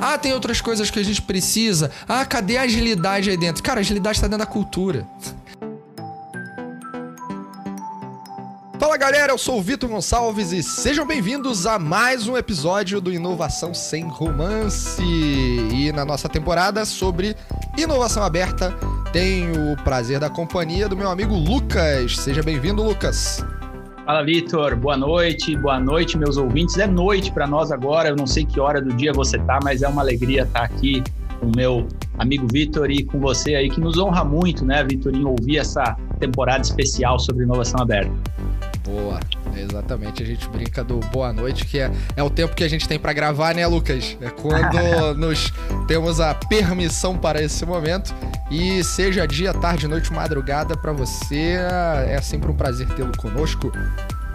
Ah, tem outras coisas que a gente precisa. Ah, cadê a agilidade aí dentro? Cara, a agilidade está dentro da cultura. Fala galera, eu sou o Vitor Gonçalves e sejam bem-vindos a mais um episódio do Inovação Sem Romance. E na nossa temporada sobre inovação aberta, tenho o prazer da companhia do meu amigo Lucas. Seja bem-vindo, Lucas. Fala, Vitor. Boa noite. Boa noite, meus ouvintes. É noite para nós agora. Eu não sei que hora do dia você tá, mas é uma alegria estar aqui com o meu amigo Vitor e com você aí, que nos honra muito, né, Vitor, em ouvir essa temporada especial sobre inovação aberta. Boa, exatamente. A gente brinca do boa noite, que é, é o tempo que a gente tem para gravar, né, Lucas? É quando nos temos a permissão para esse momento. E seja dia, tarde, noite, madrugada para você, é sempre um prazer tê-lo conosco.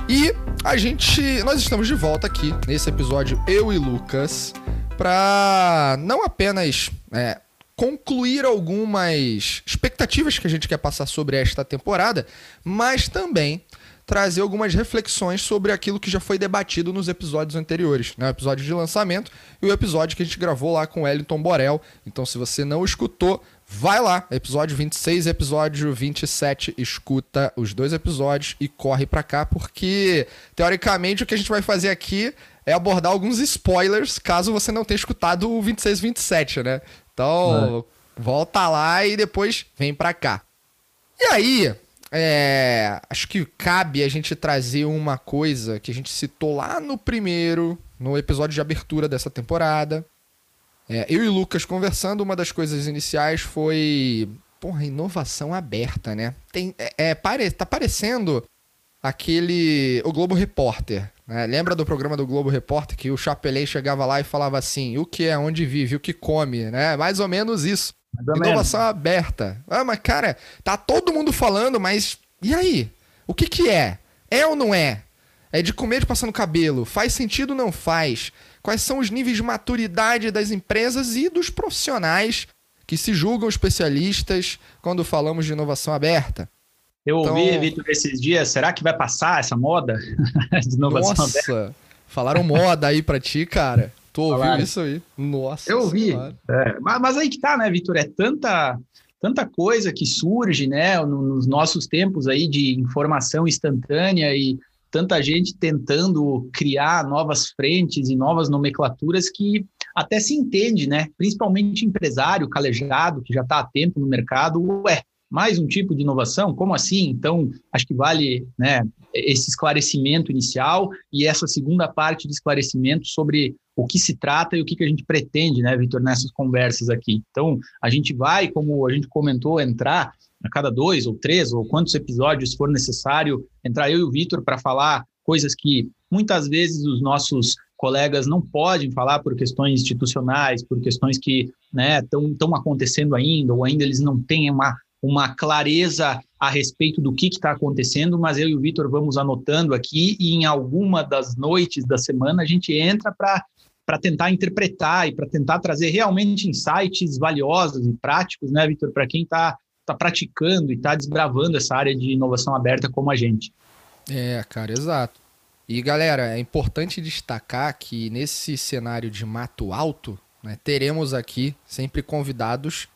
E a gente, nós estamos de volta aqui nesse episódio eu e Lucas para não apenas é, concluir algumas expectativas que a gente quer passar sobre esta temporada, mas também trazer algumas reflexões sobre aquilo que já foi debatido nos episódios anteriores, né? O episódio de lançamento e o episódio que a gente gravou lá com o Wellington Borel. Então, se você não escutou, vai lá, episódio 26 e episódio 27, escuta os dois episódios e corre para cá, porque teoricamente o que a gente vai fazer aqui é abordar alguns spoilers, caso você não tenha escutado o 26 e 27, né? Então, é. volta lá e depois vem para cá. E aí, é, acho que cabe a gente trazer uma coisa que a gente citou lá no primeiro, no episódio de abertura dessa temporada. É, eu e Lucas conversando, uma das coisas iniciais foi. Porra, inovação aberta, né? Tem, é, é pare, tá parecendo aquele. O Globo Repórter. Né? Lembra do programa do Globo Repórter que o Chapelei chegava lá e falava assim: o que é, onde vive, o que come, né? Mais ou menos isso. Inovação aberta. Ah, mas cara, tá todo mundo falando, mas e aí? O que que é? É ou não é? É de comer de passar no cabelo? Faz sentido ou não faz? Quais são os níveis de maturidade das empresas e dos profissionais que se julgam especialistas quando falamos de inovação aberta? Eu então... ouvi, Vitor, esses dias, será que vai passar essa moda de inovação Nossa, aberta? falaram moda aí pra ti, cara. Tu ouviu isso aí? Nossa. Eu ouvi. É, mas, mas, aí que tá, né, Vitor? É tanta, tanta coisa que surge, né, nos nossos tempos aí de informação instantânea e tanta gente tentando criar novas frentes e novas nomenclaturas que até se entende, né? Principalmente empresário calejado que já está há tempo no mercado, ué, mais um tipo de inovação? Como assim? Então, acho que vale né, esse esclarecimento inicial e essa segunda parte de esclarecimento sobre o que se trata e o que, que a gente pretende, né, Vitor, nessas conversas aqui. Então, a gente vai, como a gente comentou, entrar a cada dois ou três ou quantos episódios for necessário, entrar eu e o Vitor para falar coisas que muitas vezes os nossos colegas não podem falar por questões institucionais, por questões que estão né, acontecendo ainda, ou ainda eles não têm uma uma clareza a respeito do que está acontecendo, mas eu e o Vitor vamos anotando aqui e em alguma das noites da semana a gente entra para tentar interpretar e para tentar trazer realmente insights valiosos e práticos, né, Vitor, para quem está tá praticando e está desbravando essa área de inovação aberta como a gente. É, cara, exato. E galera, é importante destacar que nesse cenário de mato alto, né, teremos aqui sempre convidados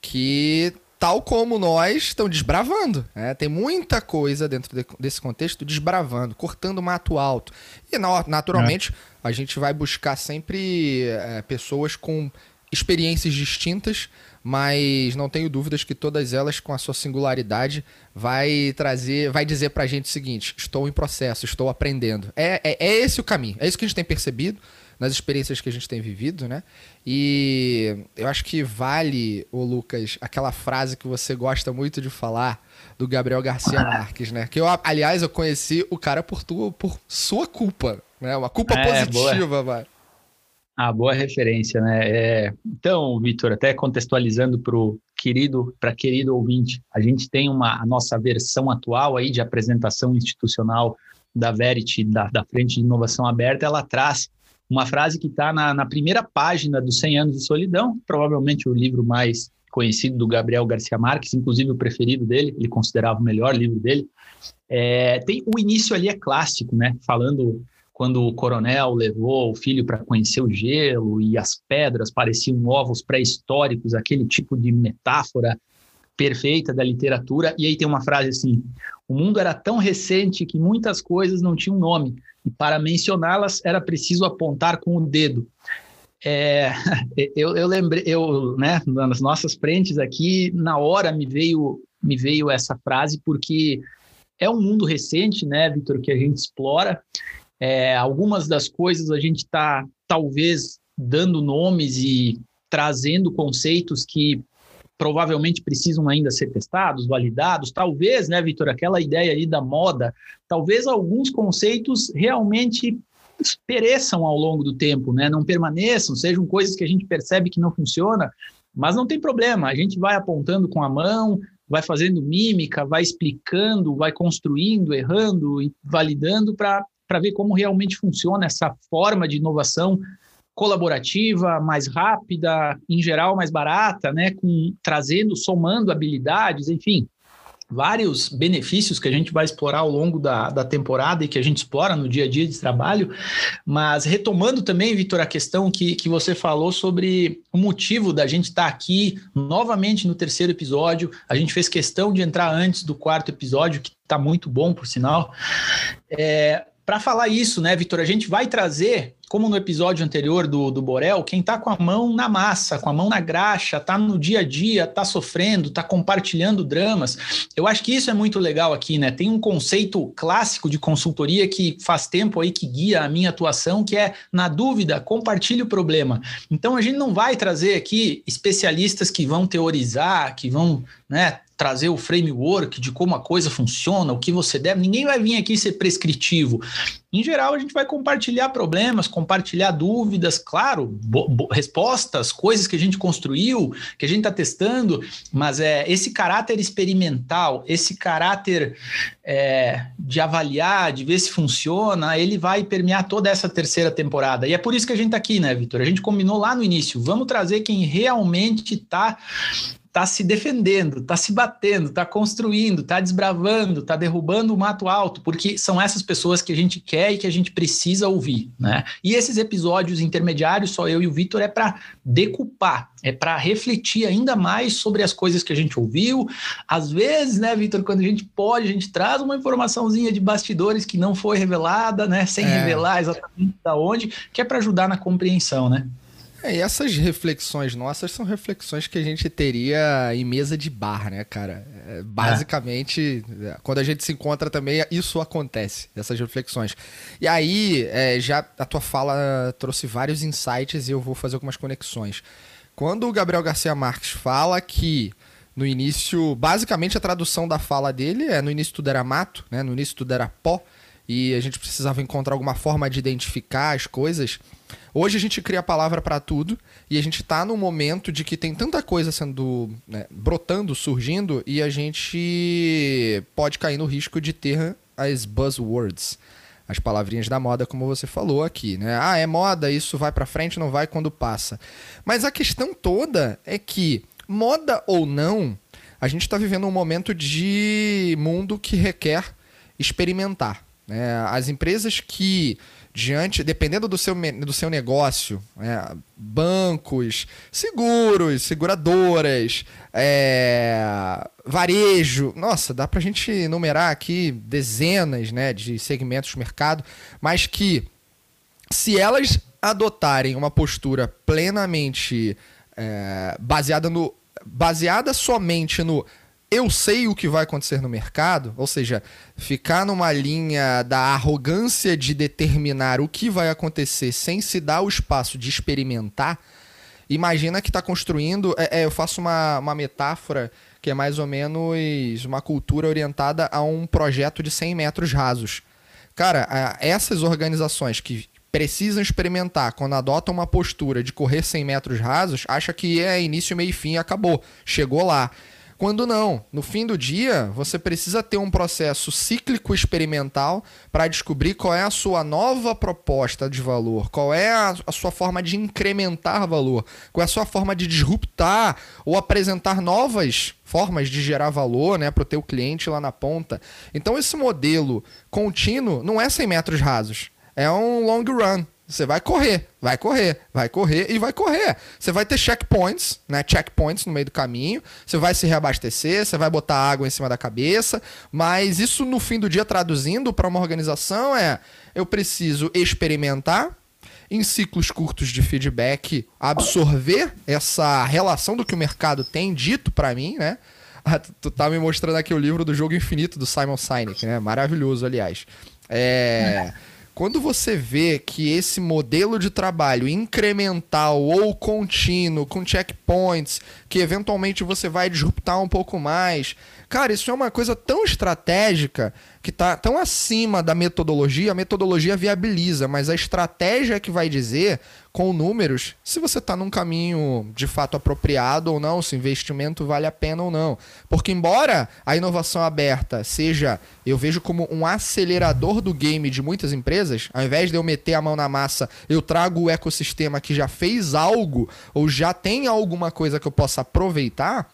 que tal como nós, estão desbravando. Né? Tem muita coisa dentro de, desse contexto desbravando, cortando mato alto. E naturalmente é. a gente vai buscar sempre é, pessoas com experiências distintas, mas não tenho dúvidas que todas elas, com a sua singularidade, vai trazer, vai dizer pra gente o seguinte: estou em processo, estou aprendendo. É, é, é esse o caminho, é isso que a gente tem percebido nas experiências que a gente tem vivido, né? E eu acho que vale, o Lucas, aquela frase que você gosta muito de falar do Gabriel Garcia Marques, né? Que eu, aliás, eu conheci o cara por tua, por sua culpa, né? Uma culpa é, positiva, vai. Ah, boa referência, né? É... Então, Vitor, até contextualizando para o querido, para querido ouvinte, a gente tem uma a nossa versão atual aí de apresentação institucional da Verity, da, da Frente de Inovação Aberta, ela traz uma frase que está na, na, primeira página dos 100 Anos de Solidão, provavelmente o livro mais conhecido do Gabriel Garcia Marques, inclusive o preferido dele, ele considerava o melhor livro dele. É, tem o início ali é clássico, né? Falando quando o coronel levou o filho para conhecer o gelo e as pedras pareciam ovos pré-históricos, aquele tipo de metáfora perfeita da literatura. E aí tem uma frase assim: o mundo era tão recente que muitas coisas não tinham nome, e para mencioná-las era preciso apontar com o dedo. É, eu, eu lembrei, eu, né, nas nossas frentes aqui, na hora me veio, me veio essa frase, porque é um mundo recente, né, Vitor, que a gente explora. É, algumas das coisas a gente está, talvez, dando nomes e trazendo conceitos que provavelmente precisam ainda ser testados, validados. Talvez, né, Vitor, aquela ideia ali da moda, talvez alguns conceitos realmente pereçam ao longo do tempo, né? Não permaneçam, sejam coisas que a gente percebe que não funciona, mas não tem problema. A gente vai apontando com a mão, vai fazendo mímica, vai explicando, vai construindo, errando e validando para ver como realmente funciona essa forma de inovação colaborativa, mais rápida, em geral mais barata, né, com trazendo, somando habilidades, enfim, vários benefícios que a gente vai explorar ao longo da, da temporada e que a gente explora no dia a dia de trabalho, mas retomando também, Vitor, a questão que, que você falou sobre o motivo da gente estar tá aqui novamente no terceiro episódio, a gente fez questão de entrar antes do quarto episódio, que está muito bom, por sinal, é, para falar isso, né, Vitor, a gente vai trazer como no episódio anterior do, do Borel, quem está com a mão na massa, com a mão na graxa, está no dia a dia, está sofrendo, está compartilhando dramas. Eu acho que isso é muito legal aqui, né? Tem um conceito clássico de consultoria que faz tempo aí que guia a minha atuação, que é, na dúvida, compartilhe o problema. Então a gente não vai trazer aqui especialistas que vão teorizar, que vão né, trazer o framework de como a coisa funciona, o que você deve. Ninguém vai vir aqui ser prescritivo. Em geral, a gente vai compartilhar problemas, compartilhar dúvidas, claro, respostas, coisas que a gente construiu, que a gente está testando, mas é esse caráter experimental, esse caráter é, de avaliar, de ver se funciona, ele vai permear toda essa terceira temporada. E é por isso que a gente está aqui, né, Vitor? A gente combinou lá no início. Vamos trazer quem realmente está está se defendendo, está se batendo, está construindo, está desbravando, está derrubando o mato alto, porque são essas pessoas que a gente quer e que a gente precisa ouvir, né? E esses episódios intermediários, só eu e o Vitor, é para decupar, é para refletir ainda mais sobre as coisas que a gente ouviu. Às vezes, né, Vitor, quando a gente pode, a gente traz uma informaçãozinha de bastidores que não foi revelada, né, sem é. revelar exatamente da onde, que é para ajudar na compreensão, né? É, e essas reflexões nossas são reflexões que a gente teria em mesa de bar, né, cara? É, basicamente, é. quando a gente se encontra também, isso acontece, essas reflexões. E aí, é, já a tua fala trouxe vários insights e eu vou fazer algumas conexões. Quando o Gabriel Garcia Marques fala que no início, basicamente a tradução da fala dele é no início tudo era mato, né? No início tudo era pó e a gente precisava encontrar alguma forma de identificar as coisas. Hoje a gente cria a palavra para tudo e a gente está num momento de que tem tanta coisa sendo né, brotando, surgindo e a gente pode cair no risco de ter as buzzwords, as palavrinhas da moda, como você falou aqui, né? Ah, é moda, isso vai para frente, não vai quando passa. Mas a questão toda é que moda ou não, a gente está vivendo um momento de mundo que requer experimentar. Né? As empresas que diante, dependendo do seu, do seu negócio, é, bancos, seguros, seguradoras, é, varejo, nossa, dá para a gente enumerar aqui dezenas né, de segmentos do mercado, mas que se elas adotarem uma postura plenamente é, baseada no baseada somente no eu sei o que vai acontecer no mercado, ou seja, ficar numa linha da arrogância de determinar o que vai acontecer sem se dar o espaço de experimentar, imagina que está construindo. É, é, eu faço uma, uma metáfora que é mais ou menos uma cultura orientada a um projeto de 100 metros rasos. Cara, essas organizações que precisam experimentar quando adotam uma postura de correr 100 metros rasos, acha que é início, meio e fim acabou. Chegou lá. Quando não, no fim do dia, você precisa ter um processo cíclico experimental para descobrir qual é a sua nova proposta de valor, qual é a, a, sua forma de incrementar valor, qual é a sua forma de disruptar ou apresentar novas formas de gerar valor né, para o teu cliente lá na ponta. Então esse modelo contínuo não é 100 metros rasos. é um long run. Você vai correr, vai correr, vai correr e vai correr. Você vai ter checkpoints, né? Checkpoints no meio do caminho. Você vai se reabastecer, você vai botar água em cima da cabeça. Mas isso no fim do dia traduzindo para uma organização é: eu preciso experimentar em ciclos curtos de feedback, absorver essa relação do que o mercado tem dito para mim, né? Ah, tu tá me mostrando aqui o livro do Jogo Infinito do Simon Sinek, né? Maravilhoso, aliás. É. Quando você vê que esse modelo de trabalho incremental ou contínuo, com checkpoints, que eventualmente você vai disruptar um pouco mais, cara, isso é uma coisa tão estratégica que está tão acima da metodologia. A metodologia viabiliza, mas a estratégia é que vai dizer com números se você está num caminho de fato apropriado ou não, se o investimento vale a pena ou não. Porque, embora a inovação aberta seja, eu vejo como um acelerador do game de muitas empresas, ao invés de eu meter a mão na massa, eu trago o ecossistema que já fez algo ou já tem alguma coisa que eu possa aproveitar,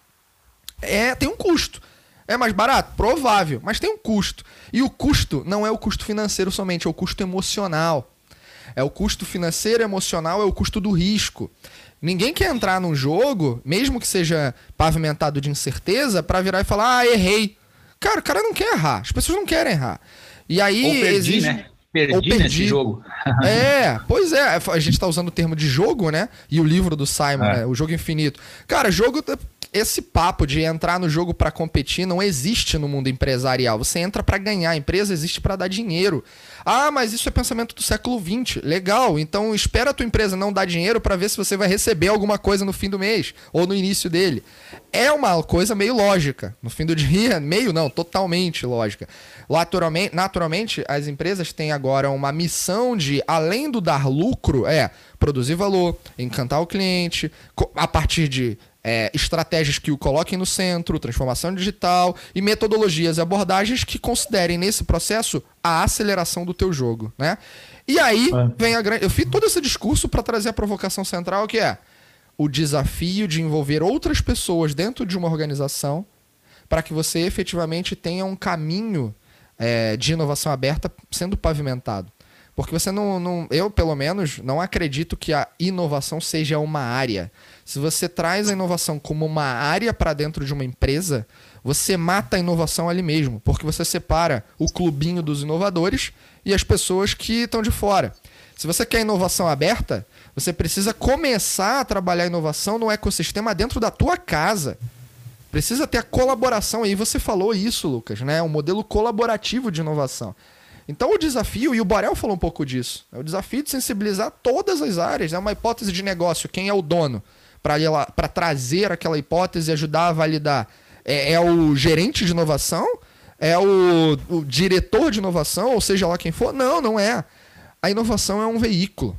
é, tem um custo. É mais barato? Provável, mas tem um custo. E o custo não é o custo financeiro somente, é o custo emocional. É o custo financeiro, emocional, é o custo do risco. Ninguém quer entrar num jogo, mesmo que seja pavimentado de incerteza, para virar e falar, ah, errei. Cara, o cara não quer errar. As pessoas não querem errar. E aí Ou perdi, exige... né? Perdi, Ou perdi nesse jogo. é, pois é. A gente tá usando o termo de jogo, né? E o livro do Simon, é. né? O jogo infinito. Cara, jogo esse papo de entrar no jogo para competir não existe no mundo empresarial. Você entra para ganhar, a empresa existe para dar dinheiro. Ah, mas isso é pensamento do século XX. Legal, então espera a tua empresa não dar dinheiro para ver se você vai receber alguma coisa no fim do mês ou no início dele. É uma coisa meio lógica. No fim do dia, meio não, totalmente lógica. Naturalmente, naturalmente as empresas têm agora uma missão de, além do dar lucro, é produzir valor, encantar o cliente, a partir de é, estratégias que o coloquem no centro, transformação digital e metodologias e abordagens que considerem nesse processo a aceleração do teu jogo, né? E aí é. vem a grande... Eu fiz todo esse discurso para trazer a provocação central que é o desafio de envolver outras pessoas dentro de uma organização para que você efetivamente tenha um caminho é, de inovação aberta sendo pavimentado. Porque você não, não. Eu, pelo menos, não acredito que a inovação seja uma área. Se você traz a inovação como uma área para dentro de uma empresa, você mata a inovação ali mesmo, porque você separa o clubinho dos inovadores e as pessoas que estão de fora. Se você quer inovação aberta, você precisa começar a trabalhar a inovação no ecossistema dentro da tua casa. Precisa ter a colaboração, e você falou isso, Lucas, né? Um modelo colaborativo de inovação. Então o desafio, e o Borel falou um pouco disso, é o desafio de sensibilizar todas as áreas. É uma hipótese de negócio, quem é o dono? Para trazer aquela hipótese e ajudar a validar? É, é, o gerente de inovação? É o, o diretor de inovação, ou seja lá quem for? Não, não é. A inovação é um veículo.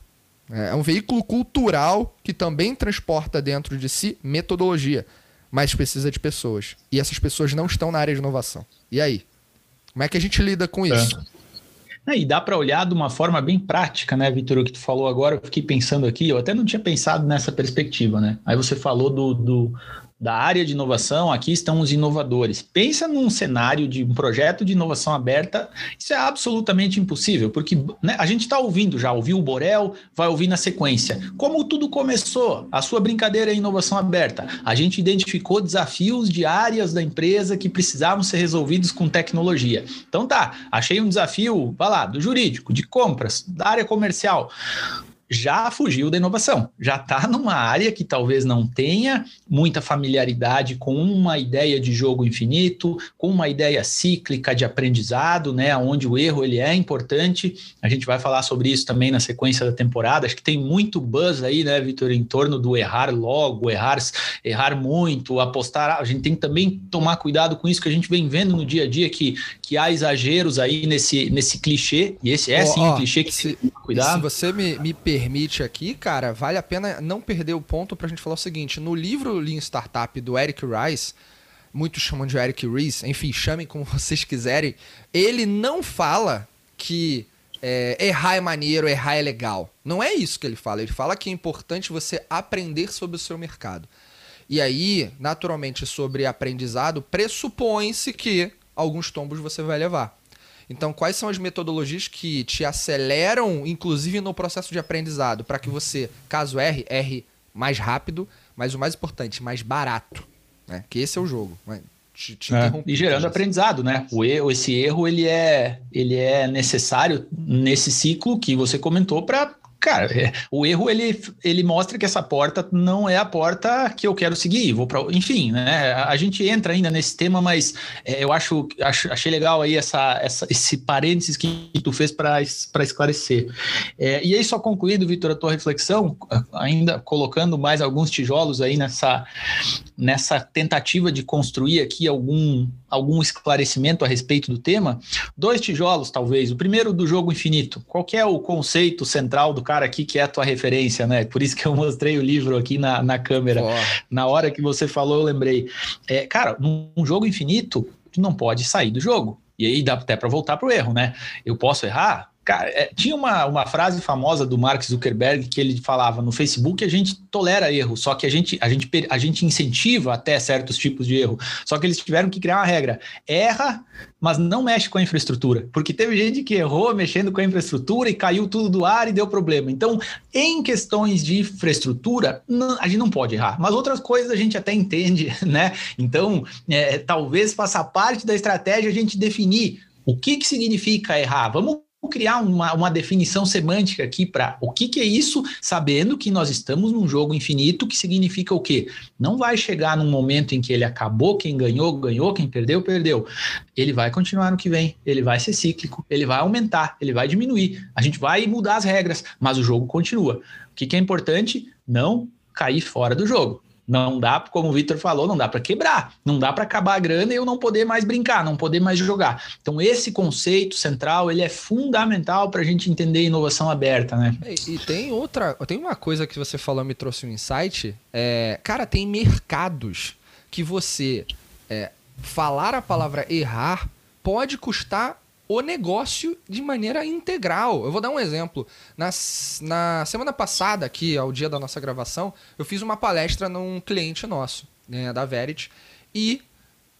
É, é um veículo cultural que também transporta dentro de si metodologia, mas precisa de pessoas. E essas pessoas não estão na área de inovação. E aí? Como é que a gente lida com isso? É. E dá para olhar de uma forma bem prática, né, Vitor? O que tu falou agora, eu fiquei pensando aqui, eu até não tinha pensado nessa perspectiva, né? Aí você falou do, do da área de inovação, aqui estão os inovadores. Pensa num cenário de um projeto de inovação aberta, isso é absolutamente impossível, porque né, a gente está ouvindo já, ouviu o Borel, vai ouvir na sequência. Como tudo começou? A sua brincadeira é inovação aberta. A gente identificou desafios de áreas da empresa que precisavam ser resolvidos com tecnologia. Então tá, achei um desafio, vai lá, do jurídico, de compras, da área comercial já fugiu da inovação, já está numa área que talvez não tenha muita familiaridade com uma ideia de jogo infinito, com uma ideia cíclica de aprendizado, né, onde o erro ele é importante. A gente vai falar sobre isso também na sequência da temporada. Acho que tem muito buzz aí, né, Vitor, em torno do errar logo, errar, errar muito, apostar. A gente tem que também tomar cuidado com isso que a gente vem vendo no dia a dia que, que há exageros aí nesse, nesse clichê, e esse é oh, sim oh, um clichê que se, se cuidado. Se você me, me permite aqui, cara, vale a pena não perder o ponto pra gente falar o seguinte: no livro Lean Startup do Eric Rice, muitos chamam de Eric Rice, enfim, chamem como vocês quiserem, ele não fala que é, errar é maneiro, errar é legal. Não é isso que ele fala. Ele fala que é importante você aprender sobre o seu mercado. E aí, naturalmente, sobre aprendizado, pressupõe-se que alguns tombos você vai levar. Então, quais são as metodologias que te aceleram, inclusive no processo de aprendizado, para que você, caso erre, erre mais rápido, mas o mais importante, mais barato, né? Que esse é o jogo. Né? Te, te é. E gerando aprendizado, né? O erro, esse erro ele é, ele é necessário nesse ciclo que você comentou para cara, é, o erro ele, ele mostra que essa porta não é a porta que eu quero seguir. Vou para, enfim, né? A gente entra ainda nesse tema, mas é, eu acho, acho, achei legal aí essa, essa, esse parênteses que tu fez para esclarecer. É, e aí só concluído, Vitor, a tua reflexão, ainda colocando mais alguns tijolos aí nessa nessa tentativa de construir aqui algum algum esclarecimento a respeito do tema, dois tijolos talvez. O primeiro do jogo infinito. Qual é o conceito central do cara aqui que é a tua referência, né? Por isso que eu mostrei o livro aqui na, na câmera. Oh. Na hora que você falou, eu lembrei. É, cara, num jogo infinito, tu não pode sair do jogo. E aí dá até para voltar pro erro, né? Eu posso errar? Cara, é, tinha uma, uma frase famosa do Mark Zuckerberg que ele falava: no Facebook a gente tolera erro, só que a gente, a gente, a gente incentiva até certos tipos de erro. Só que eles tiveram que criar uma regra: erra, mas não mexe com a infraestrutura. Porque teve gente que errou mexendo com a infraestrutura e caiu tudo do ar e deu problema. Então, em questões de infraestrutura, não, a gente não pode errar. Mas outras coisas a gente até entende, né? Então, é, talvez faça parte da estratégia a gente definir o que, que significa errar? Vamos criar uma, uma definição semântica aqui para o que, que é isso, sabendo que nós estamos num jogo infinito, que significa o quê? Não vai chegar num momento em que ele acabou, quem ganhou, ganhou, quem perdeu, perdeu. Ele vai continuar no que vem, ele vai ser cíclico, ele vai aumentar, ele vai diminuir. A gente vai mudar as regras, mas o jogo continua. O que, que é importante? Não cair fora do jogo. Não dá, como o Vitor falou, não dá para quebrar, não dá para acabar a grana e eu não poder mais brincar, não poder mais jogar. Então esse conceito central ele é fundamental para a gente entender inovação aberta, né? E, e, tem outra, tem uma coisa que você falou me trouxe um insight. É, cara, tem mercados que você é, falar a palavra errar pode custar o negócio de maneira integral. Eu vou dar um exemplo. Na, na semana passada, aqui, ao dia da nossa gravação, eu fiz uma palestra num cliente nosso, né, da Verit, e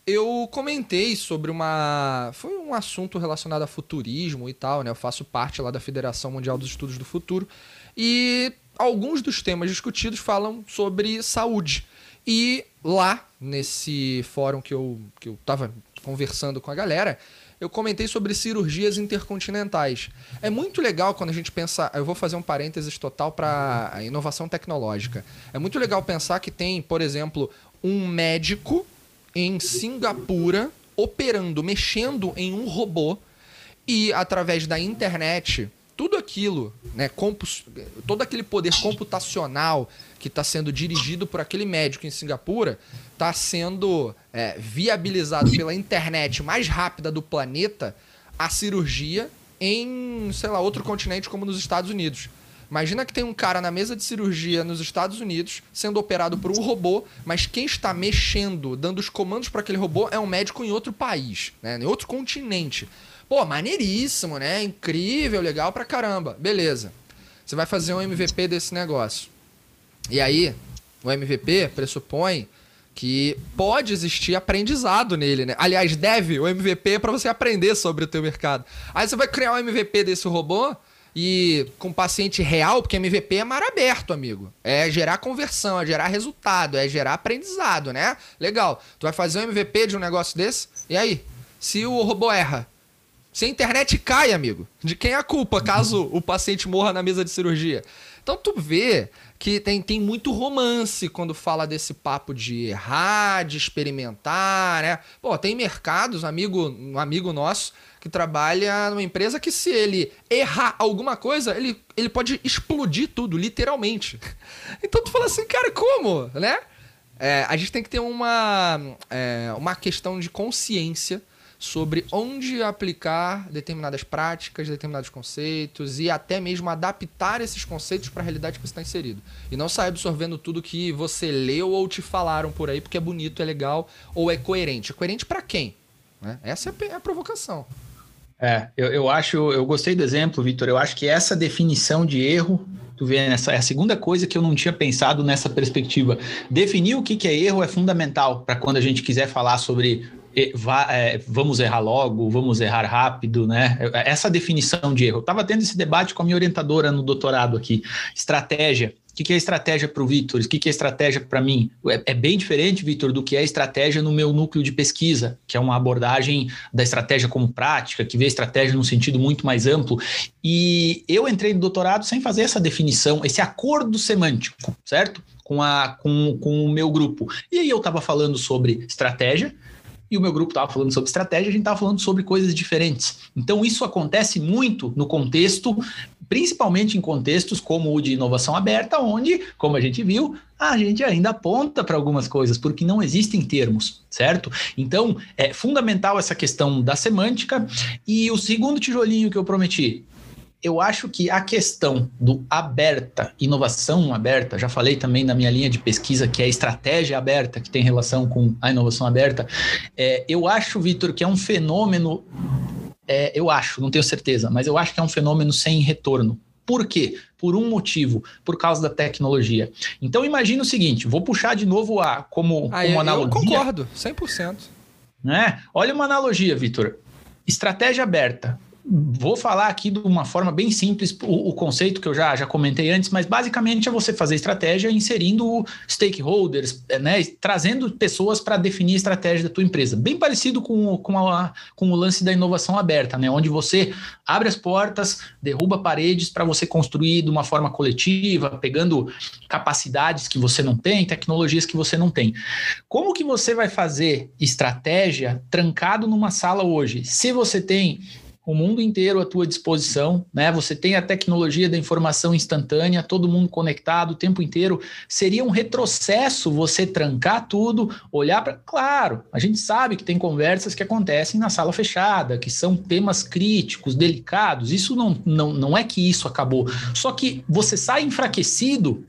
eu comentei sobre uma. Foi um assunto relacionado a futurismo e tal, né? Eu faço parte lá da Federação Mundial dos Estudos do Futuro. E alguns dos temas discutidos falam sobre saúde. E lá, nesse fórum que eu, que eu tava conversando com a galera, eu comentei sobre cirurgias intercontinentais. É muito legal quando a gente pensa. Eu vou fazer um parênteses total para a inovação tecnológica. É muito legal pensar que tem, por exemplo, um médico em Singapura operando, mexendo em um robô e através da internet tudo aquilo, né, todo aquele poder computacional que está sendo dirigido por aquele médico em Singapura está sendo é, viabilizado pela internet mais rápida do planeta a cirurgia em, sei lá, outro continente como nos Estados Unidos. Imagina que tem um cara na mesa de cirurgia nos Estados Unidos sendo operado por um robô, mas quem está mexendo, dando os comandos para aquele robô é um médico em outro país, né, em outro continente. Pô, maneiríssimo, né? Incrível, legal pra caramba. Beleza. Você vai fazer um MVP desse negócio. E aí, o MVP pressupõe que pode existir aprendizado nele, né? Aliás, deve, o MVP é para você aprender sobre o teu mercado. Aí você vai criar um MVP desse robô e com paciente real, porque MVP é mar aberto, amigo. É gerar conversão, é gerar resultado, é gerar aprendizado, né? Legal. Tu vai fazer um MVP de um negócio desse? E aí? Se o robô erra, se a internet cai, amigo, de quem é a culpa caso o paciente morra na mesa de cirurgia? Então tu vê que tem, tem muito romance quando fala desse papo de errar, de experimentar, né? Pô, tem mercados, amigo, um amigo nosso que trabalha numa empresa que se ele errar alguma coisa, ele, ele pode explodir tudo, literalmente. Então tu fala assim, cara, como, né? É, a gente tem que ter uma, é, uma questão de consciência sobre onde aplicar determinadas práticas, determinados conceitos e até mesmo adaptar esses conceitos para a realidade que você está inserido. E não sair absorvendo tudo que você leu ou te falaram por aí porque é bonito, é legal ou é coerente. É coerente para quem? Né? Essa é a provocação. É, eu, eu acho, eu gostei do exemplo, Vitor. Eu acho que essa definição de erro Tu vê, essa é a segunda coisa que eu não tinha pensado nessa perspectiva. Definir o que, que é erro é fundamental para quando a gente quiser falar sobre é, vamos errar logo, vamos errar rápido, né? Essa definição de erro. Eu estava tendo esse debate com a minha orientadora no doutorado aqui. Estratégia. O que é estratégia para o Vitor? O que é estratégia para mim? É, é, bem diferente, Vitor, do que é estratégia no meu núcleo de pesquisa, que é uma abordagem da estratégia como prática, que vê estratégia num sentido muito mais amplo. E eu entrei no doutorado sem fazer essa definição, esse acordo semântico, certo? Com, a, com, com o meu grupo. E aí eu estava falando sobre estratégia, e o meu grupo estava falando sobre estratégia, a gente estava falando sobre coisas diferentes. Então, isso acontece muito no contexto, principalmente em contextos como o de inovação aberta, onde, como a gente viu, a gente ainda aponta para algumas coisas, porque não existem termos, certo? Então, é fundamental essa questão da semântica. E o segundo tijolinho que eu prometi, eu acho que a questão do aberta, inovação aberta, já falei também na minha linha de pesquisa que é estratégia aberta, que tem relação com a inovação aberta, é, eu acho, Vitor, que é um fenômeno, é, eu acho, não tenho certeza, mas eu acho que é um fenômeno sem retorno. Por quê? Por um motivo, por causa da tecnologia. Então imagina o seguinte, vou puxar de novo a como, ah, como analogia. Eu concordo, 100%. Né? Olha uma analogia, Vitor. Estratégia aberta Vou falar aqui de uma forma bem simples o, o, conceito que eu já, já comentei antes, mas basicamente é você fazer estratégia inserindo stakeholders, é, né, trazendo pessoas para definir a estratégia da tua empresa. Bem parecido com, com, a, com o lance da inovação aberta, né, onde você abre as portas, derruba paredes para você construir de uma forma coletiva, pegando capacidades que você não tem, tecnologias que você não tem. Como que você vai fazer estratégia trancado numa sala hoje? Se você tem o mundo inteiro à tua disposição, né? Você tem a tecnologia da informação instantânea, todo mundo conectado o tempo inteiro. Seria um retrocesso você trancar tudo, olhar para. Claro, a gente sabe que tem conversas que acontecem na sala fechada, que são temas críticos, delicados. Isso não, não, não é que isso acabou. Só que você sai enfraquecido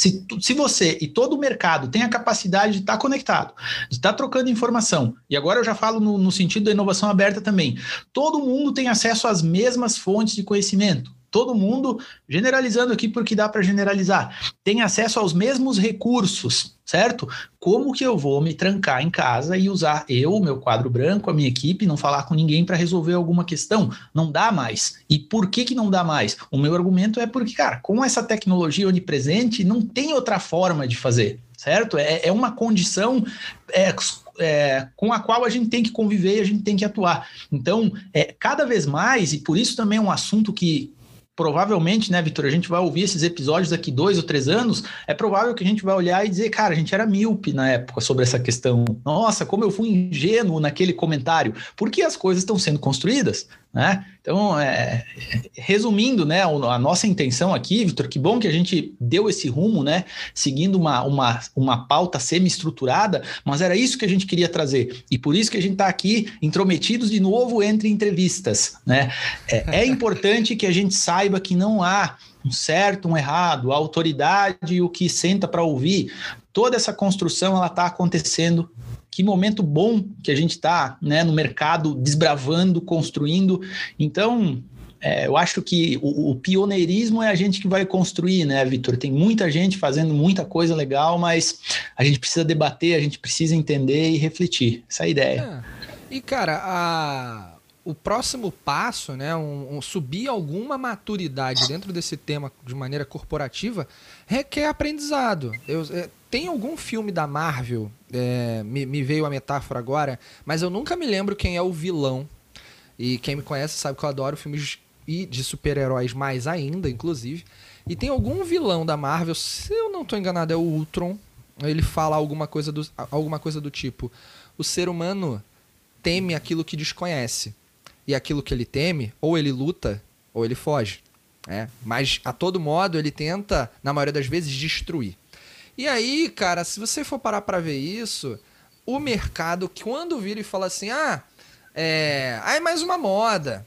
se, se você e todo o mercado tem a capacidade de estar tá conectado, de estar tá trocando informação, e agora eu já falo no, no sentido da inovação aberta também, todo mundo tem acesso às mesmas fontes de conhecimento todo mundo, generalizando aqui porque dá para generalizar, tem acesso aos mesmos recursos, certo? Como que eu vou me trancar em casa e usar eu, meu quadro branco, a minha equipe, não falar com ninguém para resolver alguma questão? Não dá mais. E por que que não dá mais? O meu argumento é porque, cara, com essa tecnologia onipresente, não tem outra forma de fazer, certo? É, é uma condição é, é, com a qual a gente tem que conviver e a gente tem que atuar. Então, é, cada vez mais, e por isso também é um assunto que, provavelmente, né, Vitor, a gente vai ouvir esses episódios daqui dois ou três anos, é provável que a gente vai olhar e dizer, cara, a gente era míope na época sobre essa questão. Nossa, como eu fui ingênuo naquele comentário. Porque as coisas estão sendo construídas, né? Então, é, resumindo, né, a nossa intenção aqui, Vitor, que bom que a gente deu esse rumo, né, seguindo uma, uma, uma pauta semi-estruturada, mas era isso que a gente queria trazer. E por isso que a gente está aqui intrometidos de novo entre entrevistas. Né? É, é importante que a gente saiba que não há um certo, um errado, a autoridade e o que senta para ouvir. Toda essa construção ela está acontecendo que momento bom que a gente está né, no mercado desbravando, construindo. Então, é, eu acho que o, o, pioneirismo é a gente que vai construir, né, Vitor? Tem muita gente fazendo muita coisa legal, mas a gente precisa debater, a gente precisa entender e refletir. Essa é a ideia. É. E, cara, a... o próximo passo, né, um, um, subir alguma maturidade dentro desse tema de maneira corporativa, requer aprendizado. Eu, é, tem algum filme da Marvel, é, me, me, veio a metáfora agora, mas eu nunca me lembro quem é o vilão. E quem me conhece sabe que eu adoro filmes de super-heróis mais ainda, inclusive. E tem algum vilão da Marvel, se eu não estou enganado, é o Ultron. Ele fala alguma coisa, do, alguma coisa do tipo: o ser humano teme aquilo que desconhece. E aquilo que ele teme, ou ele luta, ou ele foge. É, mas a todo modo ele tenta, na maioria das vezes, destruir. E aí, cara, se você for parar para ver isso, o mercado, quando vira e fala assim, ah, é, ah, é mais uma moda.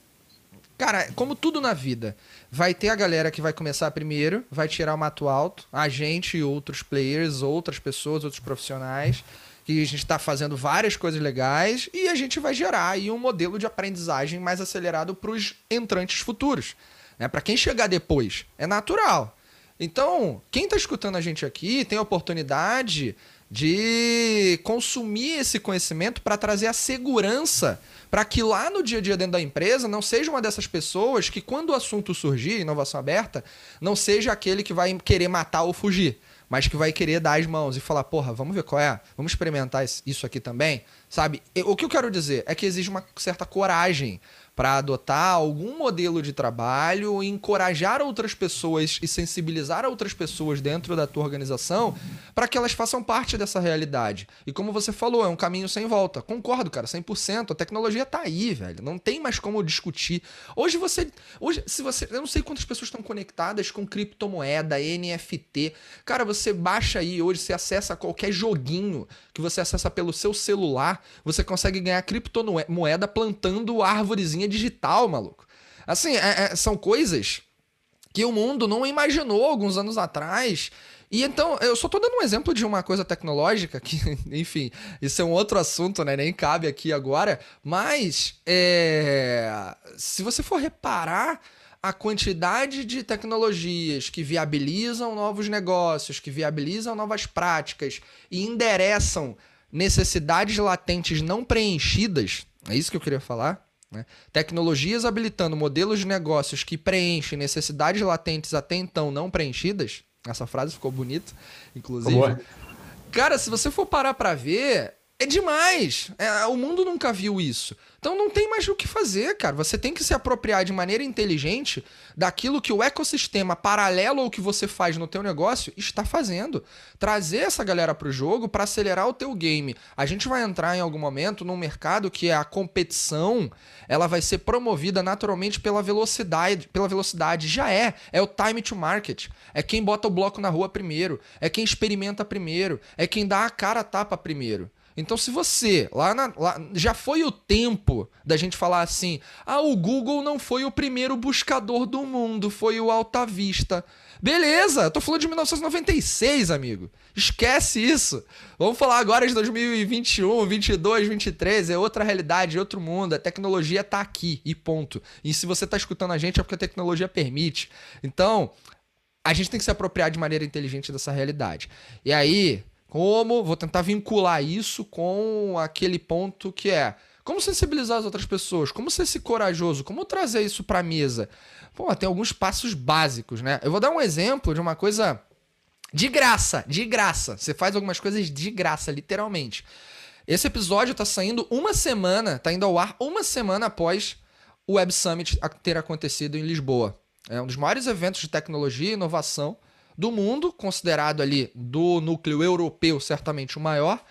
Cara, como tudo na vida, vai ter a galera que vai começar primeiro, vai tirar o mato alto, a gente e outros players, outras pessoas, outros profissionais, que a gente está fazendo várias coisas legais e a gente vai gerar aí um modelo de aprendizagem mais acelerado para os entrantes futuros. Né? Para quem chegar depois, é natural. Então, quem está escutando a gente aqui tem a oportunidade de consumir esse conhecimento para trazer a segurança para que lá no dia a dia dentro da empresa não seja uma dessas pessoas que, quando o assunto surgir, inovação aberta, não seja aquele que vai querer matar ou fugir, mas que vai querer dar as mãos e falar: porra, vamos ver qual é, vamos experimentar isso aqui também. Sabe? O que eu quero dizer é que exige uma certa coragem para adotar algum modelo de trabalho, encorajar outras pessoas e sensibilizar outras pessoas dentro da tua organização para que elas façam parte dessa realidade. E como você falou, é um caminho sem volta. Concordo, cara, 100%. A tecnologia tá aí, velho. Não tem mais como discutir. Hoje você, hoje se você, eu não sei quantas pessoas estão conectadas com criptomoeda, NFT. Cara, você baixa aí hoje, você acessa qualquer joguinho que você acessa pelo seu celular, você consegue ganhar criptomoeda plantando árvorezinha digital, maluco. Assim, é, é, são coisas que o mundo não imaginou alguns anos atrás. E então, eu só tô dando um exemplo de uma coisa tecnológica, que, enfim, isso é um outro assunto, né? Nem cabe aqui agora. Mas, é, se você for reparar, a quantidade de tecnologias que viabilizam novos negócios, que viabilizam novas práticas e endereçam necessidades latentes não preenchidas, é isso que eu queria falar. Né? Tecnologias habilitando modelos de negócios que preenchem necessidades latentes até então não preenchidas. Essa frase ficou bonita, inclusive. Boa. Cara, se você for parar para ver, é demais. É, o mundo nunca viu isso. Então não tem mais o que fazer, cara. Você tem que se apropriar de maneira inteligente daquilo que o ecossistema paralelo ao que você faz no teu negócio está fazendo. Trazer essa galera para o jogo para acelerar o teu game. A gente vai entrar em algum momento num mercado que a competição ela vai ser promovida naturalmente pela velocidade, pela velocidade. Já é, é o time to market. É quem bota o bloco na rua primeiro, é quem experimenta primeiro, é quem dá a cara a tapa primeiro. Então, se você, lá, na, lá, já foi o tempo da gente falar assim: ah, o Google não foi o primeiro buscador do mundo, foi o Alta Vista. Beleza, tô falando de 1996, amigo. Esquece isso. Vamos falar agora de 2021, 22, 23, é outra realidade, é outro mundo. A tecnologia tá aqui e ponto. E se você tá escutando a gente é porque a tecnologia permite. Então, a gente tem que se apropriar de maneira inteligente dessa realidade. E aí, como? Vou tentar vincular isso com aquele ponto que é como sensibilizar as outras pessoas, como ser esse corajoso, como trazer isso para mesa. Pô, tem alguns passos básicos, né? Eu vou dar um exemplo de uma coisa de graça, de graça. Você faz algumas coisas de graça, literalmente. Esse episódio tá saindo uma semana, tá indo ao ar uma semana após o Web Summit ter acontecido em Lisboa. É um dos maiores eventos de tecnologia e inovação do mundo, considerado ali do núcleo europeu, certamente o maior.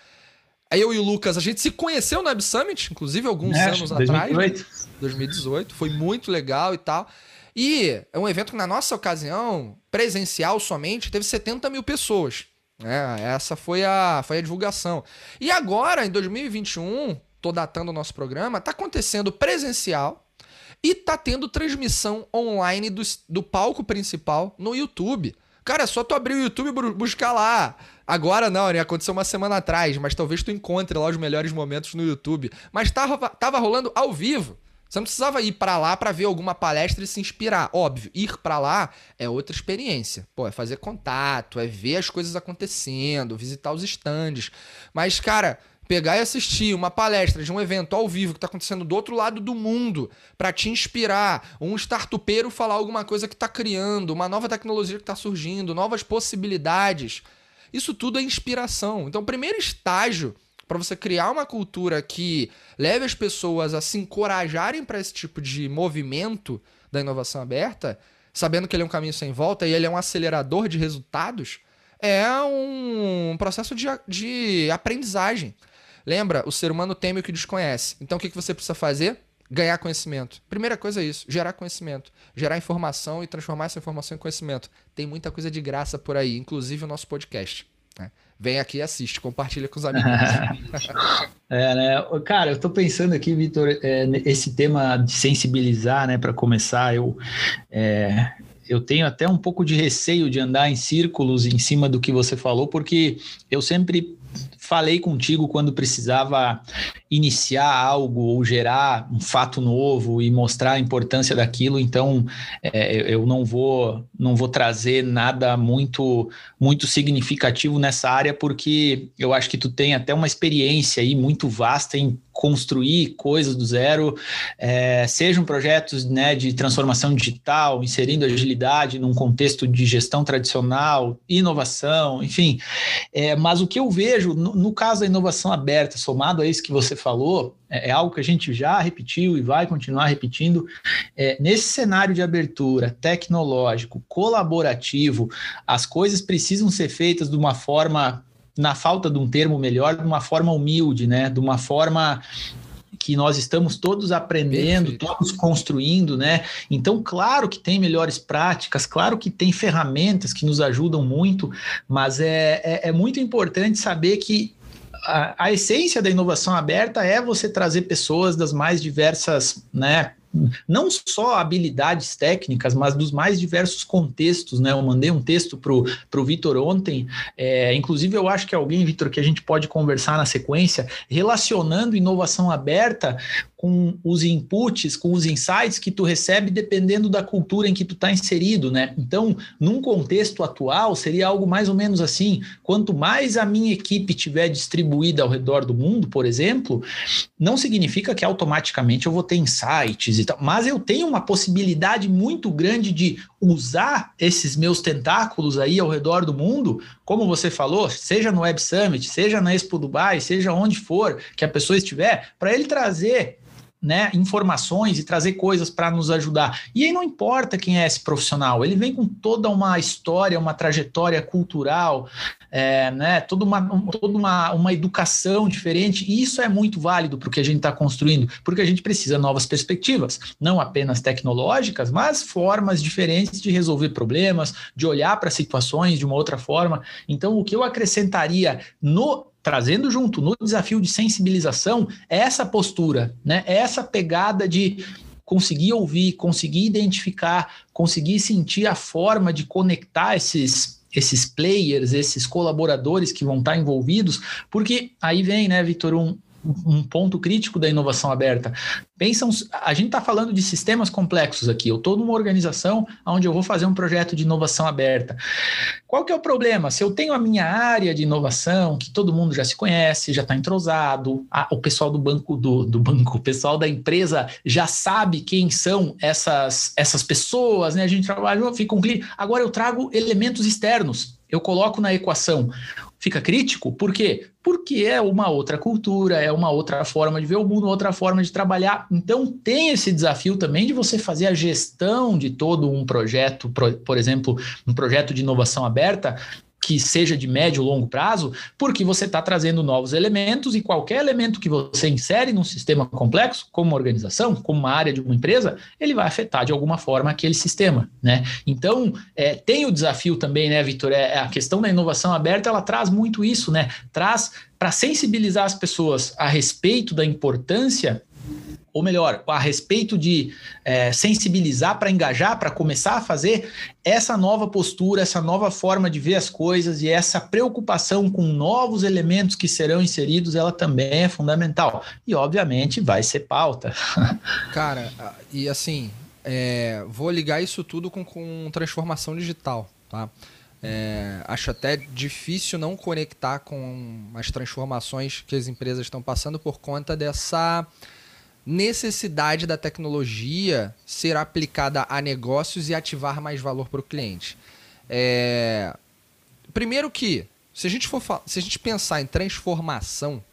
Aí eu e o Lucas, a gente se conheceu no Web Summit, inclusive alguns é, anos 2018. atrás. 2018. Foi muito legal e tal. E é um evento que, na nossa ocasião, presencial somente, teve 70 mil pessoas. É, essa foi a, foi a divulgação. E agora, em 2021, tô datando o nosso programa, tá acontecendo presencial e tá tendo transmissão online do, do palco principal no YouTube. Cara, é só tu abrir o YouTube e buscar lá. Agora não, né? Aconteceu uma semana atrás, mas talvez tu encontre lá os melhores momentos no YouTube. Mas tava, tava rolando ao vivo. Você não precisava ir para lá para ver alguma palestra e se inspirar. Óbvio, ir para lá é outra experiência. Pô, é fazer contato, é ver as coisas acontecendo, visitar os stands. Mas, cara, pegar e assistir uma palestra de um evento ao vivo que está acontecendo do outro lado do mundo para te inspirar, um startupeiro falar alguma coisa que está criando, uma nova tecnologia que está surgindo, novas possibilidades. Isso tudo é inspiração. Então, o primeiro estágio para você criar uma cultura que leve as pessoas a se encorajarem para esse tipo de movimento da inovação aberta, sabendo que ele é um caminho sem volta e ele é um acelerador de resultados, é um processo de, de aprendizagem. Lembra, o ser humano teme o que desconhece. Então o que, que você precisa fazer? Ganhar conhecimento. Primeira coisa é isso: gerar conhecimento. Gerar informação e transformar essa informação em conhecimento. Tem muita coisa de graça por aí, inclusive o nosso podcast. Né? Vem aqui e assiste, compartilha com os amigos. é, né? Cara, eu tô pensando aqui, Vitor, é, esse tema de sensibilizar, né, para começar, eu. É eu tenho até um pouco de receio de andar em círculos em cima do que você falou, porque eu sempre falei contigo quando precisava iniciar algo ou gerar um fato novo e mostrar a importância daquilo, então é, eu não vou não vou trazer nada muito muito significativo nessa área porque eu acho que tu tem até uma experiência aí muito vasta em construir coisas do zero, é, sejam projetos né, de transformação digital, inserindo agilidade num contexto de gestão tradicional, inovação, enfim. É, mas o que eu vejo no, no, caso da inovação aberta, somado a isso que você falou, é, é algo que a gente já repetiu e vai continuar repetindo. É, nesse cenário de abertura tecnológico, colaborativo, as coisas precisam ser feitas de uma forma na falta de um termo melhor, de uma forma humilde, né? De uma forma que nós estamos todos aprendendo, Perfeito. todos construindo, né? Então, claro que tem melhores práticas, claro que tem ferramentas que nos ajudam muito, mas é, é, é muito importante saber que a, a, essência da inovação aberta é você trazer pessoas das mais diversas, né? Não só habilidades técnicas, mas dos mais diversos contextos, né? Eu mandei um texto para o Vitor ontem, é, inclusive eu acho que alguém, Vitor, que a gente pode conversar na sequência, relacionando inovação aberta com os inputs, com os insights que tu recebe dependendo da cultura em que tu está inserido, né? Então, num contexto atual, seria algo mais ou menos assim: quanto mais a minha equipe tiver distribuída ao redor do mundo, por exemplo, não significa que automaticamente eu vou ter insights e tal, mas eu tenho uma possibilidade muito grande de usar esses meus tentáculos aí ao redor do mundo, como você falou, seja no Web Summit, seja na Expo Dubai, seja onde for que a pessoa estiver, para ele trazer né, informações e trazer coisas para nos ajudar. E aí não importa quem é esse profissional, ele vem com toda uma história, uma trajetória cultural, é, né, toda, uma, toda uma, uma educação diferente, e isso é muito válido para o que a gente está construindo, porque a gente precisa de novas perspectivas, não apenas tecnológicas, mas formas diferentes de resolver problemas, de olhar para situações de uma outra forma. Então, o que eu acrescentaria no trazendo junto no desafio de sensibilização é essa postura, né? É essa pegada de conseguir ouvir, conseguir identificar, conseguir sentir a forma de conectar esses esses players, esses colaboradores que vão estar envolvidos, porque aí vem, né, Vitor, um, um ponto crítico da inovação aberta. Pensam, a gente está falando de sistemas complexos aqui. Eu estou numa organização onde eu vou fazer um projeto de inovação aberta. Qual que é o problema? Se eu tenho a minha área de inovação, que todo mundo já se conhece, já está entrosado, a, o pessoal do banco do, do banco, o pessoal da empresa já sabe quem são essas, essas pessoas, né? A gente trabalha, fica um cliente. Agora eu trago elementos externos eu coloco na equação fica crítico, por quê? Porque é uma outra cultura, é uma outra forma de ver o mundo, outra forma de trabalhar. Então tem esse desafio também de você fazer a gestão de todo um projeto, por exemplo, um projeto de inovação aberta, que seja de médio ou longo prazo, porque você está trazendo novos elementos e qualquer elemento que você insere num sistema complexo, como uma organização, como uma área de uma empresa, ele vai afetar de alguma forma aquele sistema, né? Então, é, tem o desafio também, né, Vitor? É, a questão da inovação aberta, ela traz muito isso, né? Traz para sensibilizar as pessoas a respeito da importância ou melhor, a respeito de é, sensibilizar para engajar, para começar a fazer essa nova postura, essa nova forma de ver as coisas e essa preocupação com novos elementos que serão inseridos, ela também é fundamental. E, obviamente, vai ser pauta. Cara, e assim, é, vou ligar isso tudo com, com transformação digital, tá? É, acho até difícil não conectar com as transformações que as empresas estão passando por conta dessa necessidade da tecnologia ser aplicada a negócios e ativar mais valor para o cliente. É... Primeiro que, se a gente for se a gente pensar em transformação,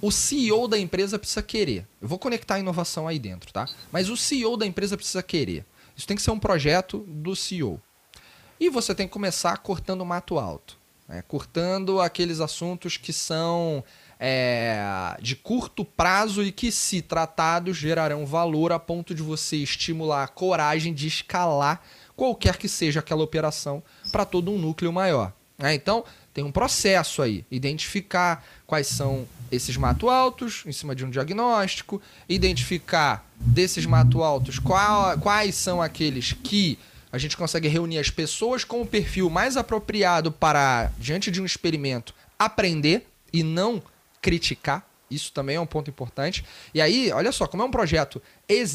o CEO da empresa precisa querer. Eu vou conectar a inovação aí dentro, tá? Mas o CEO da empresa precisa querer. Isso tem que ser um projeto do CEO. E você tem que começar cortando o mato alto, né? cortando aqueles assuntos que são é, de curto prazo e que, se tratados, gerarão valor a ponto de você estimular a coragem de escalar qualquer que seja aquela operação para todo um núcleo maior. É, então, tem um processo aí, identificar quais são esses mato altos em cima de um diagnóstico, identificar desses mato altos qual, quais são aqueles que a gente consegue reunir as pessoas com o perfil mais apropriado para, diante de um experimento, aprender e não criticar, Isso também é um ponto importante. E aí, olha só, como é um projeto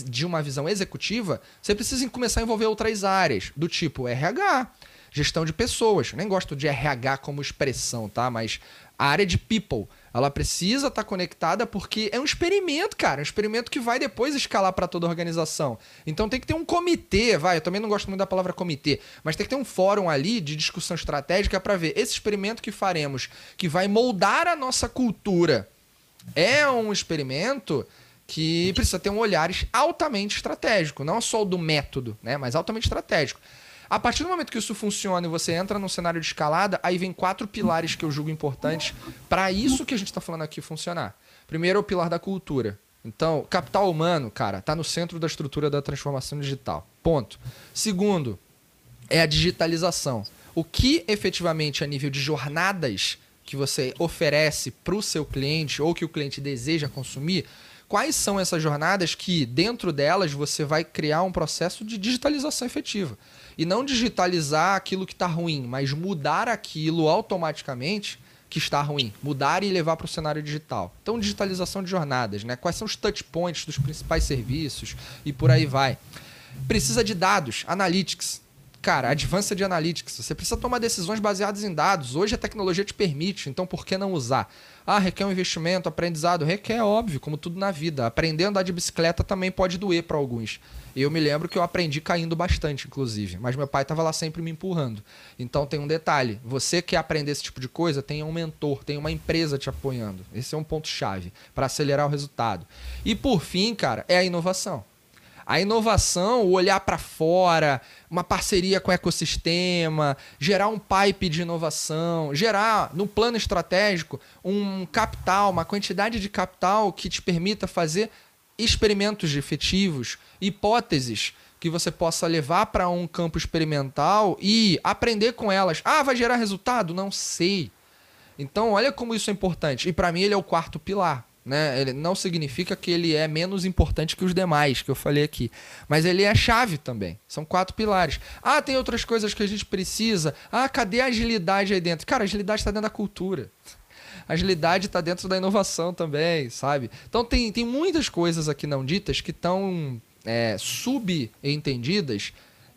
de uma visão executiva, você precisa começar a envolver outras áreas, do tipo RH, gestão de pessoas. Eu nem gosto de RH como expressão, tá? Mas a área de people. Ela precisa estar tá conectada porque é um experimento, cara. Um experimento que vai depois escalar para toda a organização. Então tem que ter um comitê, vai. Eu também não gosto muito da palavra comitê, mas tem que ter um fórum ali de discussão estratégica para ver esse experimento que faremos, que vai moldar a nossa cultura. É um experimento que precisa ter um olhar altamente estratégico, não só o do método, né, mas altamente estratégico. A partir do momento que isso funciona e você entra num cenário de escalada, aí vem quatro pilares que eu julgo importantes para isso que a gente está falando aqui funcionar. Primeiro é o pilar da cultura. Então, capital humano, cara, está no centro da estrutura da transformação digital. Ponto. Segundo, é a digitalização. O que efetivamente a nível de jornadas que você oferece para o seu cliente ou que o cliente deseja consumir, quais são essas jornadas que, dentro delas, você vai criar um processo de digitalização efetiva e não digitalizar aquilo que está ruim, mas mudar aquilo automaticamente que está ruim, mudar e levar para o cenário digital. Então, digitalização de jornadas, né? Quais são os touch points dos principais serviços e por aí vai. Precisa de dados, analytics. Cara, advanced analytics. Você precisa tomar decisões baseadas em dados. Hoje a tecnologia te permite, então por que não usar? Ah, requer um investimento, aprendizado? Requer, óbvio, como tudo na vida. Aprender a andar de bicicleta também pode doer para alguns. Eu me lembro que eu aprendi caindo bastante, inclusive. Mas meu pai estava lá sempre me empurrando. Então tem um detalhe: você quer aprender esse tipo de coisa, tem um mentor, tem uma empresa te apoiando. Esse é um ponto-chave para acelerar o resultado. E por fim, cara, é a inovação. A inovação, o olhar para fora, uma parceria com o ecossistema, gerar um pipe de inovação, gerar no plano estratégico um capital, uma quantidade de capital que te permita fazer experimentos efetivos, hipóteses que você possa levar para um campo experimental e aprender com elas. Ah, vai gerar resultado? Não sei. Então, olha como isso é importante. E para mim ele é o quarto pilar. Né? Ele não significa que ele é menos importante que os demais que eu falei aqui, mas ele é chave também. São quatro pilares. Ah, tem outras coisas que a gente precisa. Ah, cadê a agilidade aí dentro? Cara, a agilidade está dentro da cultura agilidade está dentro da inovação também, sabe? Então tem, tem muitas coisas aqui não ditas que estão é, subentendidas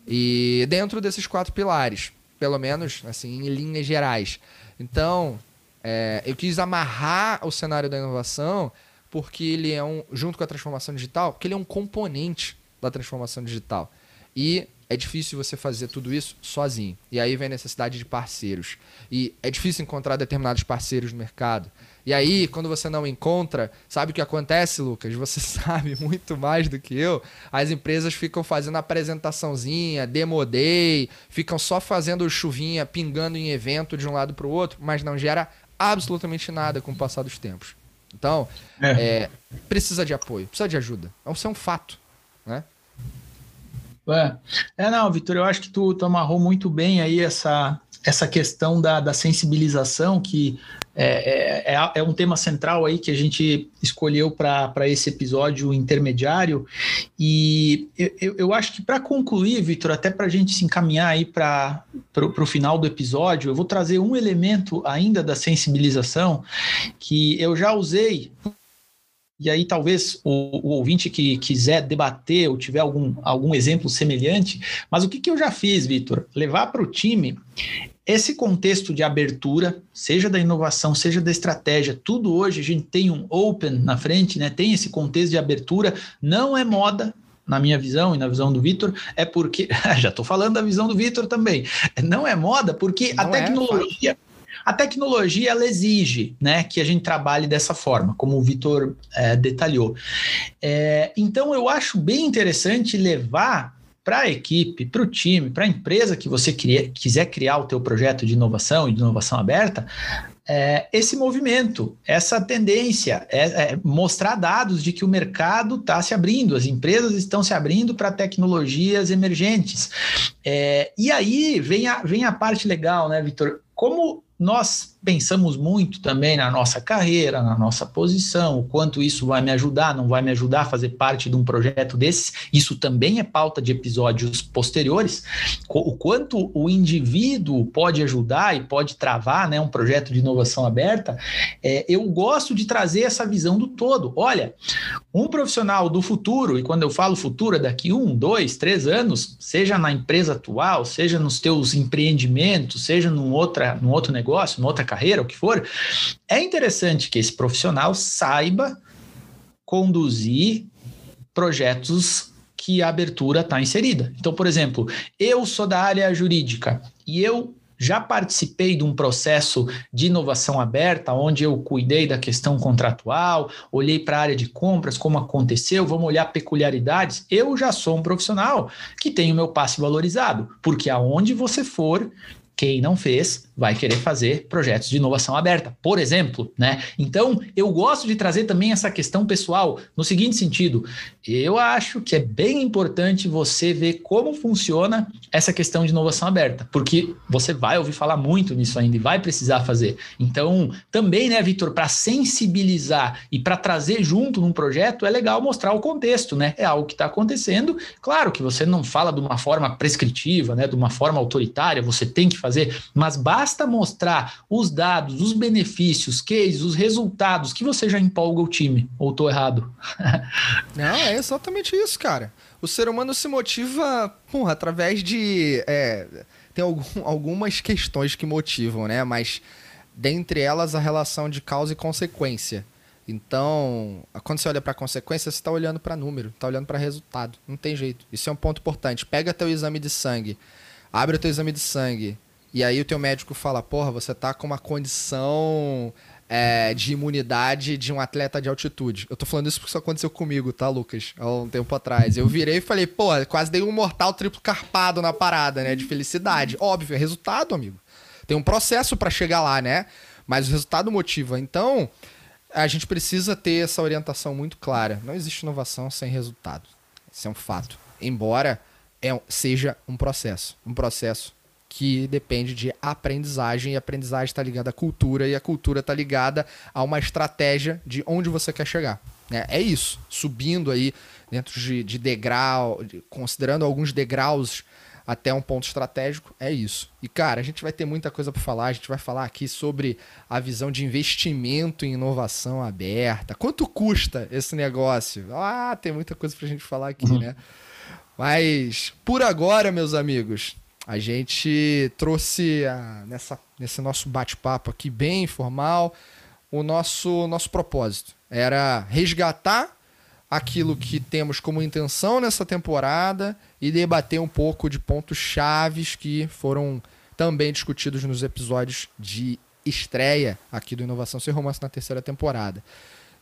e dentro desses quatro pilares, pelo menos assim em linhas gerais. Então é, eu quis amarrar o cenário da inovação porque ele é um junto com a transformação digital, porque ele é um componente da transformação digital e é difícil você fazer tudo isso sozinho. E aí vem a necessidade de parceiros. E é difícil encontrar determinados parceiros no mercado. E aí, quando você não encontra, sabe o que acontece, Lucas? Você sabe muito mais do que eu. As empresas ficam fazendo apresentaçãozinha, demo day, ficam só fazendo chuvinha, pingando em evento de um lado para o outro, mas não gera absolutamente nada com o passar dos tempos. Então, é. É, precisa de apoio, precisa de ajuda. Isso é um fato. Né? É, é não, Vitor, eu acho que tu, tu amarrou muito bem aí essa, essa questão da, da sensibilização, que é, é, é, é um tema central aí que a gente escolheu para esse episódio intermediário. E eu, eu acho que para concluir, Vitor, até para a gente se encaminhar aí para o final do episódio, eu vou trazer um elemento ainda da sensibilização que eu já usei e aí, talvez o, o, ouvinte que quiser debater ou tiver algum, algum exemplo semelhante, mas o que, que eu já fiz, Vitor? Levar para o time esse contexto de abertura, seja da inovação, seja da estratégia, tudo hoje a gente tem um open na frente, né? Tem esse contexto de abertura, não é moda, na minha visão e na visão do Vitor, é porque. já estou falando da visão do Vitor também. Não é moda porque não a é, tecnologia. É, a tecnologia ela exige né, que a gente trabalhe dessa forma, como o Vitor é, detalhou. É, então, eu acho bem interessante levar para a equipe, para o time, para a empresa que você cria, quiser criar o teu projeto de inovação e de inovação aberta, é, esse movimento, essa tendência, é, é mostrar dados de que o mercado está se abrindo, as empresas estão se abrindo para tecnologias emergentes. É, e aí vem a, vem a parte legal, né, Vitor? Como nós pensamos muito também na nossa carreira, na nossa posição, o quanto isso vai me ajudar, não vai me ajudar a fazer parte de um projeto desses. Isso também é pauta de episódios posteriores. O quanto o indivíduo pode ajudar e pode travar né, um projeto de inovação aberta. É, eu gosto de trazer essa visão do todo. Olha, um profissional do futuro, e quando eu falo futuro, é daqui um, dois, três anos, seja na empresa atual, seja nos teus empreendimentos, seja num, outra, num outro negócio, numa outra carreira, o que for, é interessante que esse profissional saiba conduzir projetos que a abertura está inserida. Então, por exemplo, eu sou da área jurídica e eu já participei de um processo de inovação aberta, onde eu cuidei da questão contratual, olhei para a área de compras, como aconteceu, vamos olhar peculiaridades. Eu já sou um profissional que tem o meu passe valorizado, porque aonde você for, quem não fez vai querer fazer projetos de inovação aberta, por exemplo, né? Então, eu gosto de trazer também essa questão pessoal no seguinte sentido: eu acho que é bem importante você ver como funciona essa questão de inovação aberta, porque você vai ouvir falar muito nisso ainda e vai precisar fazer. Então, também, né, Vitor, para sensibilizar e para trazer junto num projeto, é legal mostrar o contexto, né? É algo que está acontecendo. Claro que você não fala de uma forma prescritiva, né, de uma forma autoritária, você tem que fazer, mas basta mostrar os dados, os benefícios, cases, os resultados, que você já empolga o time. Ou tô errado? Não, é exatamente isso, cara. O ser humano se motiva porra, através de. É, tem algum, algumas questões que motivam, né? Mas dentre elas a relação de causa e consequência. Então, quando você olha para consequência, você está olhando para número, está olhando para resultado. Não tem jeito. Isso é um ponto importante. Pega teu exame de sangue, abre o teu exame de sangue, e aí o teu médico fala, porra, você tá com uma condição é, de imunidade de um atleta de altitude. Eu tô falando isso porque isso aconteceu comigo, tá, Lucas? Há um tempo atrás. Eu virei e falei, pô, quase dei um mortal triplo carpado na parada, né? De felicidade. Óbvio, é resultado, amigo. Tem um processo para chegar lá, né? Mas o resultado motiva. Então, a gente precisa ter essa orientação muito clara. Não existe inovação sem resultado. Isso é um fato. Embora é, seja um processo. Um processo que depende de aprendizagem, e a aprendizagem está ligada à cultura, e a cultura está ligada a uma estratégia de onde você quer chegar. É, é isso, subindo aí dentro de, de degrau, de, considerando alguns degraus até um ponto estratégico, é isso. E cara, a gente vai ter muita coisa para falar, a gente vai falar aqui sobre a visão de investimento em inovação aberta. Quanto custa esse negócio? Ah, tem muita coisa para a gente falar aqui, uhum. né? Mas por agora, meus amigos, a gente trouxe a, nessa, nesse nosso bate-papo aqui bem informal o nosso, nosso propósito. Era resgatar aquilo que temos como intenção nessa temporada e debater um pouco de pontos chaves que foram também discutidos nos episódios de estreia aqui do Inovação Sem Romance na terceira temporada.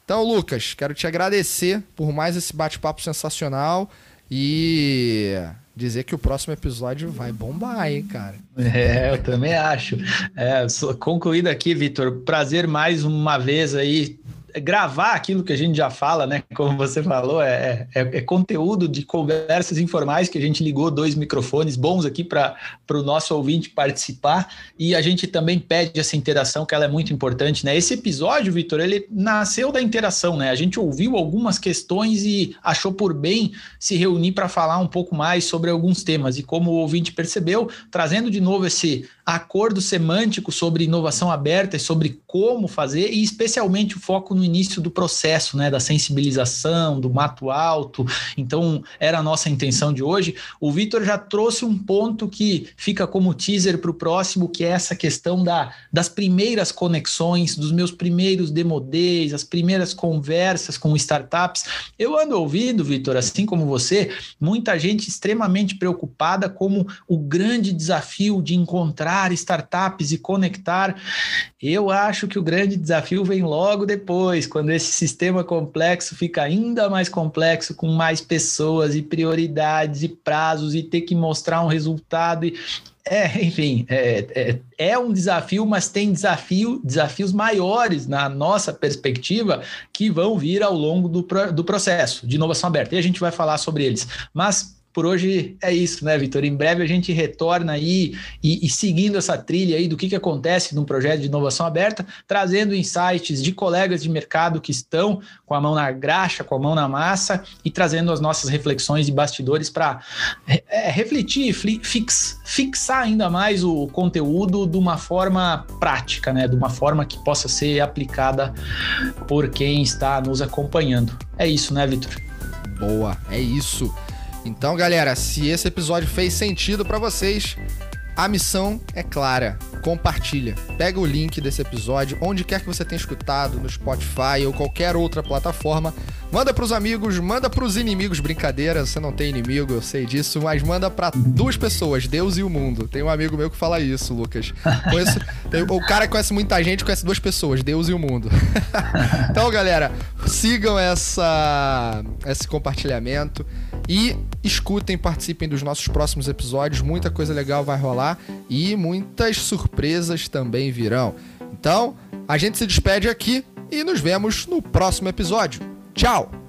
Então, Lucas, quero te agradecer por mais esse bate-papo sensacional e dizer que o próximo episódio vai bombar, hein, cara? É, eu também acho. É, concluído aqui, Vitor, prazer mais uma vez aí gravar aquilo que a gente já fala, né? Como você falou, é, é, é conteúdo de conversas informais que a gente ligou dois microfones bons aqui para o nosso ouvinte participar e a gente também pede essa interação, que ela é muito importante, né? Esse episódio, Vitor, ele nasceu da interação, né? A gente ouviu algumas questões e achou por bem se reunir para falar um pouco mais sobre alguns temas. E como o ouvinte percebeu, trazendo de novo esse acordo semântico sobre inovação aberta e sobre como fazer, e especialmente o foco no início do processo, né, da sensibilização, do mato alto. Então, era a nossa intenção de hoje. O Vitor já trouxe um ponto que fica como teaser para o próximo, que é essa questão da, das primeiras conexões, dos meus primeiros demodês, as primeiras conversas com startups. Eu ando ouvindo, Vitor, assim como você, muita gente extremamente preocupada como o grande desafio de encontrar startups e conectar. Eu acho que o grande desafio vem logo depois depois, quando esse sistema complexo fica ainda mais complexo, com mais pessoas e prioridades e prazos, e ter que mostrar um resultado. E, é, enfim, é, é, é, um desafio, mas tem desafio, desafios maiores na nossa perspectiva que vão vir ao longo do, do processo de inovação aberta. E a gente vai falar sobre eles. Mas por hoje é isso, né, Vitor? Em breve a gente retorna aí e, e, seguindo essa trilha aí do que, que acontece num projeto de inovação aberta, trazendo insights de colegas de mercado que estão com a mão na graxa, com a mão na massa e trazendo as nossas reflexões de bastidores para é, refletir, fix, fixar ainda mais o conteúdo de uma forma prática, né? De uma forma que possa ser aplicada por quem está nos acompanhando. É isso, né, Vitor? Boa, é isso. Então, galera, se esse episódio fez sentido para vocês, a missão é clara. Compartilha. Pega o link desse episódio, onde quer que você tenha escutado, no Spotify ou qualquer outra plataforma. Manda pros amigos, manda pros inimigos. Brincadeira, você não tem inimigo, eu sei disso, mas manda para duas pessoas, Deus e o mundo. Tem um amigo meu que fala isso, Lucas. Conheço, o cara conhece muita gente, conhece duas pessoas, Deus e o mundo. então, galera, sigam essa, esse compartilhamento e escutem, participem dos nossos próximos episódios. Muita coisa legal vai rolar e muitas surpresas também virão. Então, a gente se despede aqui e nos vemos no próximo episódio. Tchau!